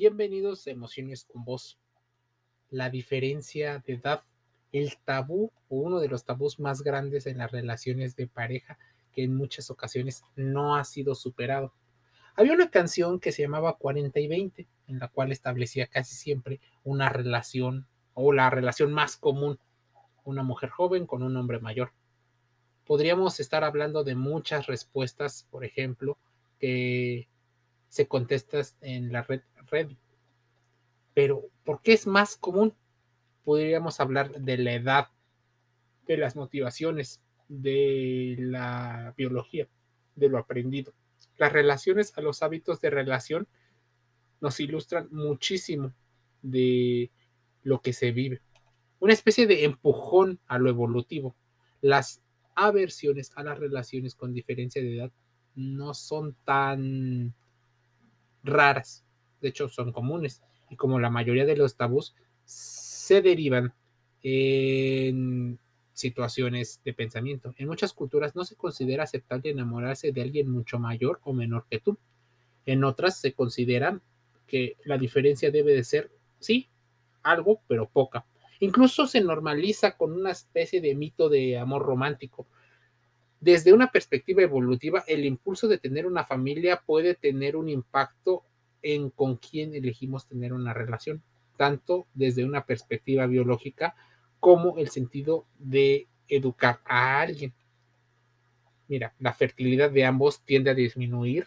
Bienvenidos a Emociones con Vos. La diferencia de edad, el tabú o uno de los tabús más grandes en las relaciones de pareja que en muchas ocasiones no ha sido superado. Había una canción que se llamaba 40 y 20, en la cual establecía casi siempre una relación o la relación más común, una mujer joven con un hombre mayor. Podríamos estar hablando de muchas respuestas, por ejemplo, que se contestan en la red. Pero, ¿por qué es más común? Podríamos hablar de la edad, de las motivaciones, de la biología, de lo aprendido. Las relaciones a los hábitos de relación nos ilustran muchísimo de lo que se vive. Una especie de empujón a lo evolutivo. Las aversiones a las relaciones con diferencia de edad no son tan raras de hecho son comunes, y como la mayoría de los tabús se derivan en situaciones de pensamiento. En muchas culturas no se considera aceptable enamorarse de alguien mucho mayor o menor que tú. En otras se considera que la diferencia debe de ser, sí, algo, pero poca. Incluso se normaliza con una especie de mito de amor romántico. Desde una perspectiva evolutiva, el impulso de tener una familia puede tener un impacto en con quién elegimos tener una relación, tanto desde una perspectiva biológica como el sentido de educar a alguien. Mira, la fertilidad de ambos tiende a disminuir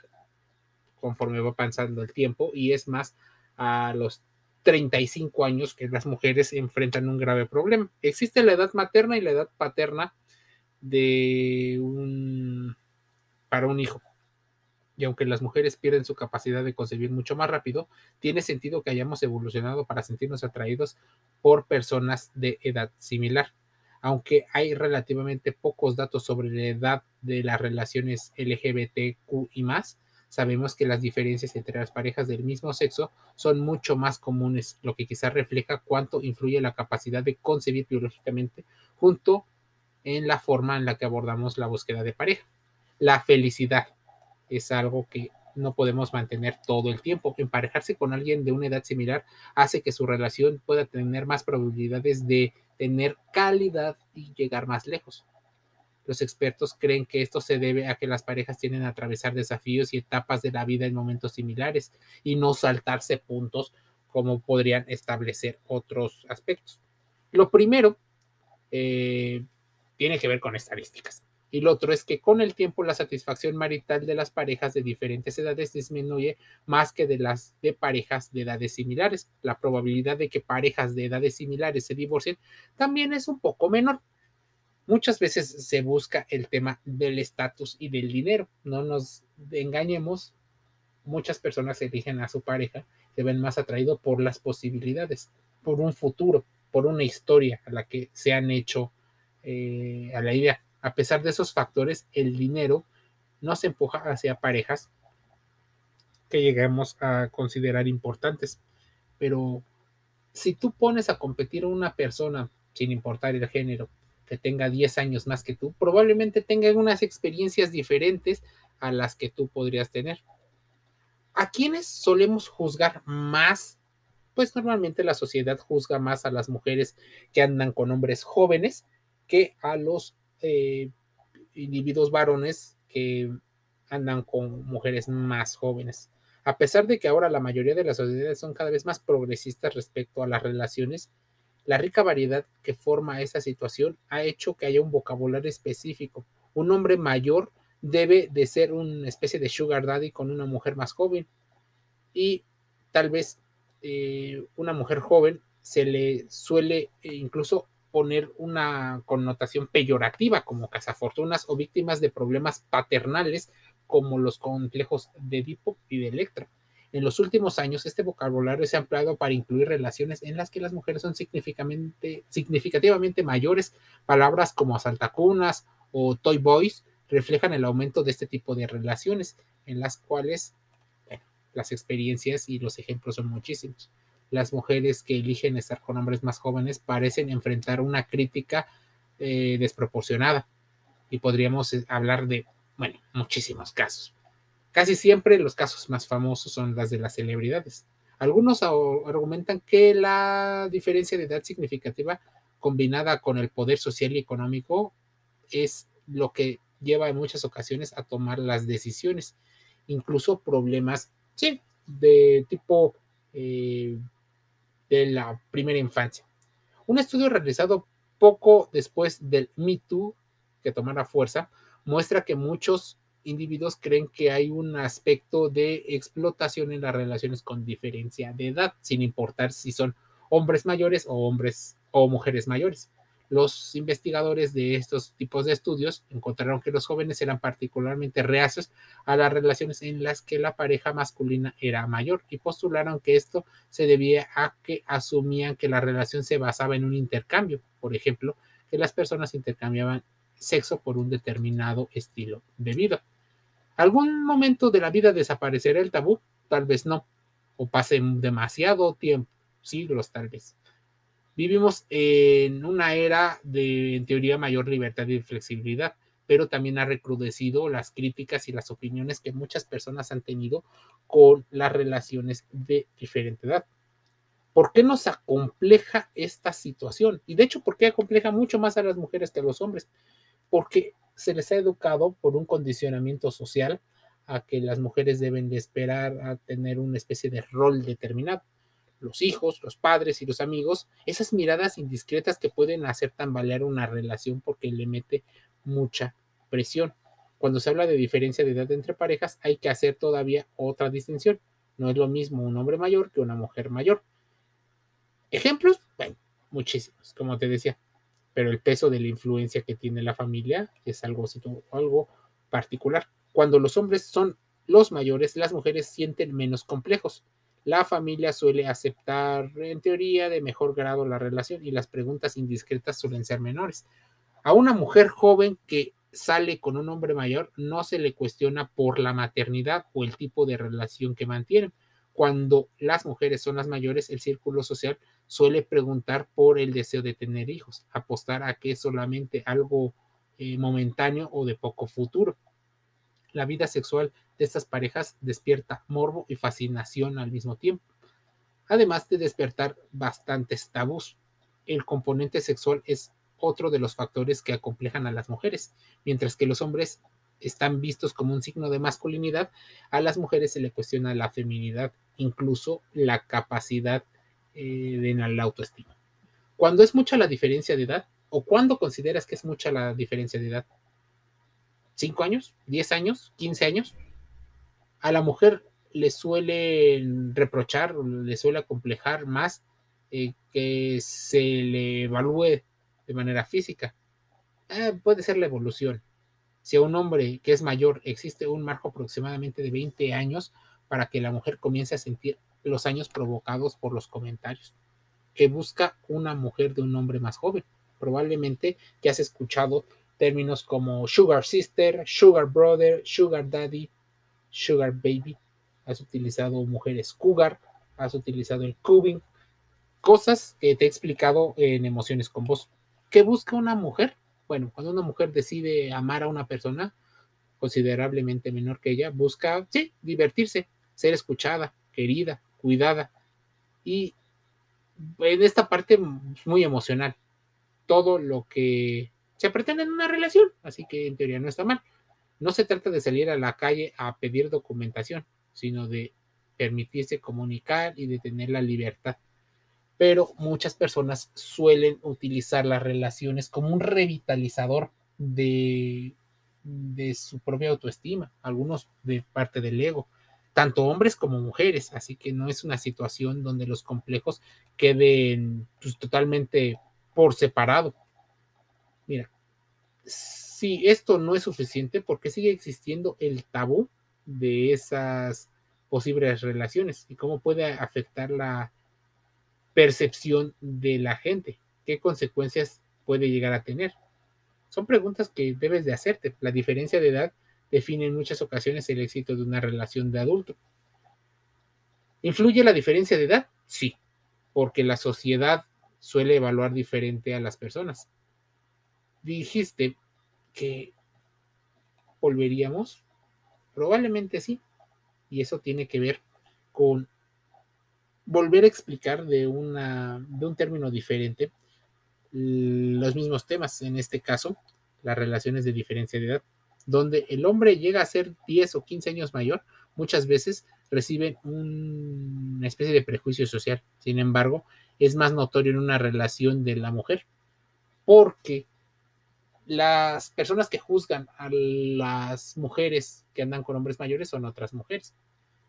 conforme va pasando el tiempo y es más a los 35 años que las mujeres enfrentan un grave problema. Existe la edad materna y la edad paterna de un para un hijo y aunque las mujeres pierden su capacidad de concebir mucho más rápido, tiene sentido que hayamos evolucionado para sentirnos atraídos por personas de edad similar. Aunque hay relativamente pocos datos sobre la edad de las relaciones LGBTQ y más, sabemos que las diferencias entre las parejas del mismo sexo son mucho más comunes, lo que quizás refleja cuánto influye la capacidad de concebir biológicamente junto en la forma en la que abordamos la búsqueda de pareja. La felicidad es algo que no podemos mantener todo el tiempo. Emparejarse con alguien de una edad similar hace que su relación pueda tener más probabilidades de tener calidad y llegar más lejos. Los expertos creen que esto se debe a que las parejas tienen a atravesar desafíos y etapas de la vida en momentos similares y no saltarse puntos como podrían establecer otros aspectos. Lo primero eh, tiene que ver con estadísticas y lo otro es que con el tiempo la satisfacción marital de las parejas de diferentes edades disminuye más que de las de parejas de edades similares. La probabilidad de que parejas de edades similares se divorcien también es un poco menor. Muchas veces se busca el tema del estatus y del dinero. No nos engañemos, muchas personas eligen a su pareja, se ven más atraídos por las posibilidades, por un futuro, por una historia a la que se han hecho eh, a la idea a pesar de esos factores, el dinero nos empuja hacia parejas que lleguemos a considerar importantes. Pero si tú pones a competir a una persona, sin importar el género, que tenga 10 años más que tú, probablemente tenga unas experiencias diferentes a las que tú podrías tener. ¿A quiénes solemos juzgar más? Pues normalmente la sociedad juzga más a las mujeres que andan con hombres jóvenes que a los eh, individuos varones que andan con mujeres más jóvenes. A pesar de que ahora la mayoría de las sociedades son cada vez más progresistas respecto a las relaciones, la rica variedad que forma esa situación ha hecho que haya un vocabulario específico. Un hombre mayor debe de ser una especie de sugar daddy con una mujer más joven y tal vez eh, una mujer joven se le suele eh, incluso poner una connotación peyorativa como cazafortunas o víctimas de problemas paternales como los complejos de Edipo y de Electra. En los últimos años, este vocabulario se ha ampliado para incluir relaciones en las que las mujeres son significativamente, mayores. Palabras como asaltacunas o toy boys reflejan el aumento de este tipo de relaciones, en las cuales las experiencias y los ejemplos son muchísimos las mujeres que eligen estar con hombres más jóvenes parecen enfrentar una crítica eh, desproporcionada. Y podríamos eh, hablar de, bueno, muchísimos casos. Casi siempre los casos más famosos son las de las celebridades. Algunos argumentan que la diferencia de edad significativa combinada con el poder social y económico es lo que lleva en muchas ocasiones a tomar las decisiones, incluso problemas, sí, de tipo eh, de la primera infancia. Un estudio realizado poco después del Me Too, que tomara fuerza, muestra que muchos individuos creen que hay un aspecto de explotación en las relaciones con diferencia de edad, sin importar si son hombres mayores o hombres o mujeres mayores. Los investigadores de estos tipos de estudios encontraron que los jóvenes eran particularmente reacios a las relaciones en las que la pareja masculina era mayor y postularon que esto se debía a que asumían que la relación se basaba en un intercambio, por ejemplo, que las personas intercambiaban sexo por un determinado estilo de vida. ¿Algún momento de la vida desaparecerá el tabú? Tal vez no, o pase demasiado tiempo, siglos tal vez. Vivimos en una era de, en teoría, mayor libertad y flexibilidad, pero también ha recrudecido las críticas y las opiniones que muchas personas han tenido con las relaciones de diferente edad. ¿Por qué nos acompleja esta situación? Y de hecho, ¿por qué acompleja mucho más a las mujeres que a los hombres? Porque se les ha educado por un condicionamiento social a que las mujeres deben de esperar a tener una especie de rol determinado los hijos, los padres y los amigos, esas miradas indiscretas que pueden hacer tambalear una relación porque le mete mucha presión. Cuando se habla de diferencia de edad entre parejas, hay que hacer todavía otra distinción. No es lo mismo un hombre mayor que una mujer mayor. Ejemplos, bueno, muchísimos, como te decía, pero el peso de la influencia que tiene la familia es algo, algo particular. Cuando los hombres son los mayores, las mujeres sienten menos complejos la familia suele aceptar en teoría de mejor grado la relación y las preguntas indiscretas suelen ser menores. A una mujer joven que sale con un hombre mayor no se le cuestiona por la maternidad o el tipo de relación que mantienen. Cuando las mujeres son las mayores, el círculo social suele preguntar por el deseo de tener hijos, apostar a que es solamente algo eh, momentáneo o de poco futuro. La vida sexual de estas parejas despierta morbo y fascinación al mismo tiempo, además de despertar bastantes tabús. El componente sexual es otro de los factores que acomplejan a las mujeres, mientras que los hombres están vistos como un signo de masculinidad, a las mujeres se le cuestiona la feminidad, incluso la capacidad eh, de la autoestima. Cuando es mucha la diferencia de edad, o cuando consideras que es mucha la diferencia de edad, ¿5 años? ¿10 años? ¿15 años? a la mujer le suele reprochar, le suele acomplejar más eh, que se le evalúe de manera física. Eh, puede ser la evolución. Si a un hombre que es mayor existe un marco aproximadamente de 20 años para que la mujer comience a sentir los años provocados por los comentarios que busca una mujer de un hombre más joven. Probablemente ya has escuchado términos como sugar sister, sugar brother, sugar daddy, Sugar Baby, has utilizado mujeres cougar, has utilizado el cubing, cosas que te he explicado en emociones con vos. ¿Qué busca una mujer? Bueno, cuando una mujer decide amar a una persona considerablemente menor que ella, busca, sí, divertirse, ser escuchada, querida, cuidada. Y en esta parte muy emocional, todo lo que se pretende en una relación, así que en teoría no está mal. No se trata de salir a la calle a pedir documentación, sino de permitirse comunicar y de tener la libertad. Pero muchas personas suelen utilizar las relaciones como un revitalizador de, de su propia autoestima, algunos de parte del ego, tanto hombres como mujeres, así que no es una situación donde los complejos queden pues, totalmente por separado. Si esto no es suficiente, porque sigue existiendo el tabú de esas posibles relaciones y cómo puede afectar la percepción de la gente? ¿Qué consecuencias puede llegar a tener? Son preguntas que debes de hacerte. La diferencia de edad define en muchas ocasiones el éxito de una relación de adulto. ¿Influye la diferencia de edad? Sí, porque la sociedad suele evaluar diferente a las personas. Dijiste que volveríamos? Probablemente sí. Y eso tiene que ver con volver a explicar de, una, de un término diferente los mismos temas, en este caso, las relaciones de diferencia de edad, donde el hombre llega a ser 10 o 15 años mayor, muchas veces reciben una especie de prejuicio social. Sin embargo, es más notorio en una relación de la mujer, porque las personas que juzgan a las mujeres que andan con hombres mayores son otras mujeres.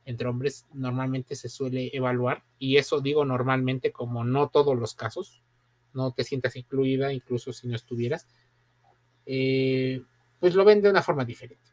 Entre hombres normalmente se suele evaluar, y eso digo normalmente como no todos los casos, no te sientas incluida, incluso si no estuvieras, eh, pues lo ven de una forma diferente.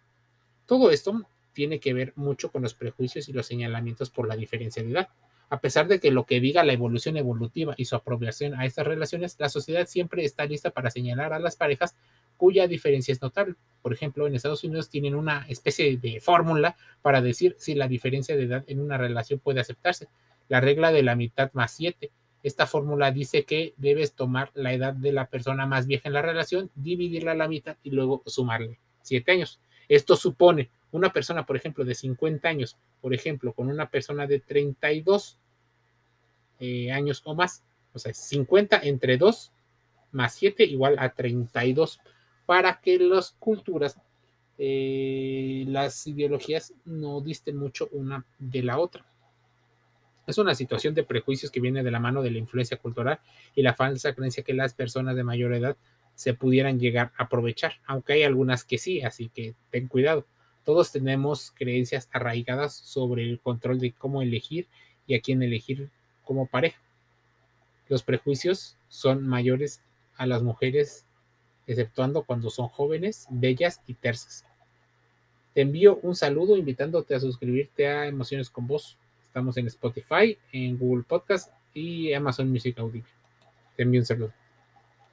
Todo esto tiene que ver mucho con los prejuicios y los señalamientos por la diferencia de edad. A pesar de que lo que diga la evolución evolutiva y su apropiación a estas relaciones, la sociedad siempre está lista para señalar a las parejas cuya diferencia es notable. Por ejemplo, en Estados Unidos tienen una especie de fórmula para decir si la diferencia de edad en una relación puede aceptarse. La regla de la mitad más siete. Esta fórmula dice que debes tomar la edad de la persona más vieja en la relación, dividirla a la mitad y luego sumarle siete años. Esto supone una persona, por ejemplo, de 50 años, por ejemplo, con una persona de 32 eh, años o más, o sea, 50 entre 2 más 7 igual a 32, para que las culturas, eh, las ideologías no disten mucho una de la otra. Es una situación de prejuicios que viene de la mano de la influencia cultural y la falsa creencia que las personas de mayor edad se pudieran llegar a aprovechar, aunque hay algunas que sí, así que ten cuidado. Todos tenemos creencias arraigadas sobre el control de cómo elegir y a quién elegir como pareja. Los prejuicios son mayores a las mujeres, exceptuando cuando son jóvenes, bellas y tersas. Te envío un saludo invitándote a suscribirte a Emociones con Voz. Estamos en Spotify, en Google Podcast y Amazon Music Audio. Te envío un saludo.